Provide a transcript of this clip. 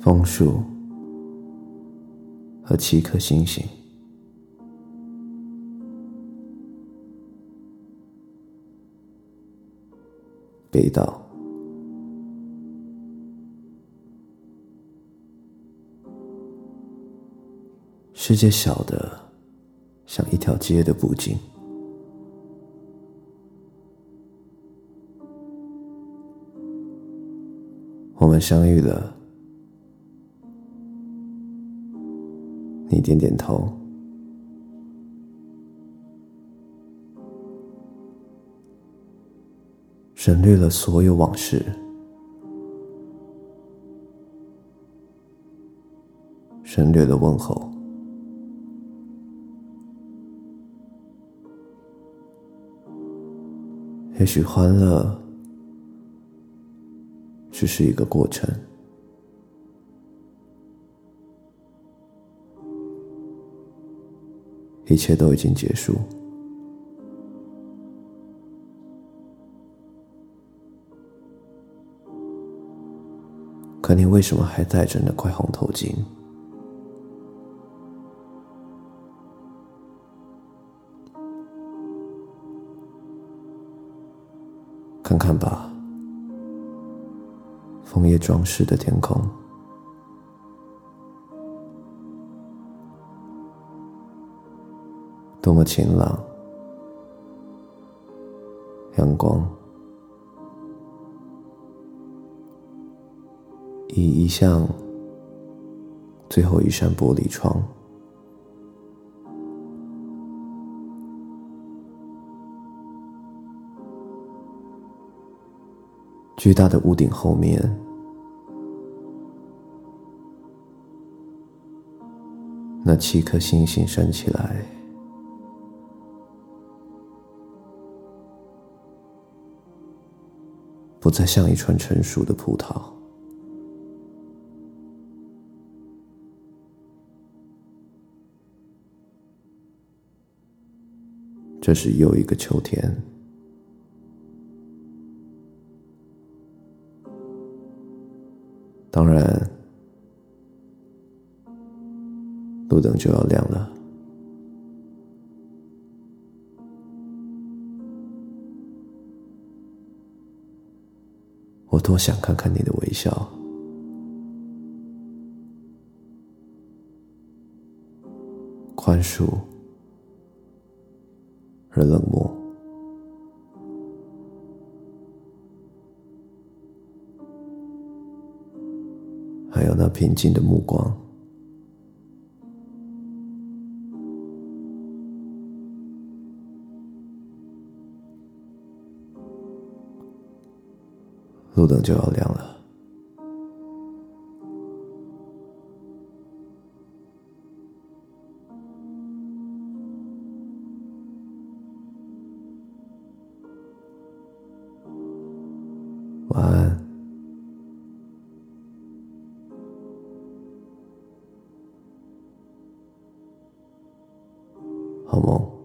枫树和七颗星星，北岛。世界小的像一条街的布景，我们相遇了。你点点头，省略了所有往事，省略了问候。也许欢乐只是一个过程。一切都已经结束，可你为什么还戴着那块红头巾？看看吧，枫叶装饰的天空。多么晴朗，阳光已移向最后一扇玻璃窗，巨大的屋顶后面，那七颗星星升起来。不再像一串成熟的葡萄，这是又一个秋天。当然，路灯就要亮了。我多想看看你的微笑，宽恕。而冷漠，还有那平静的目光。路灯就要亮了，晚安，好梦。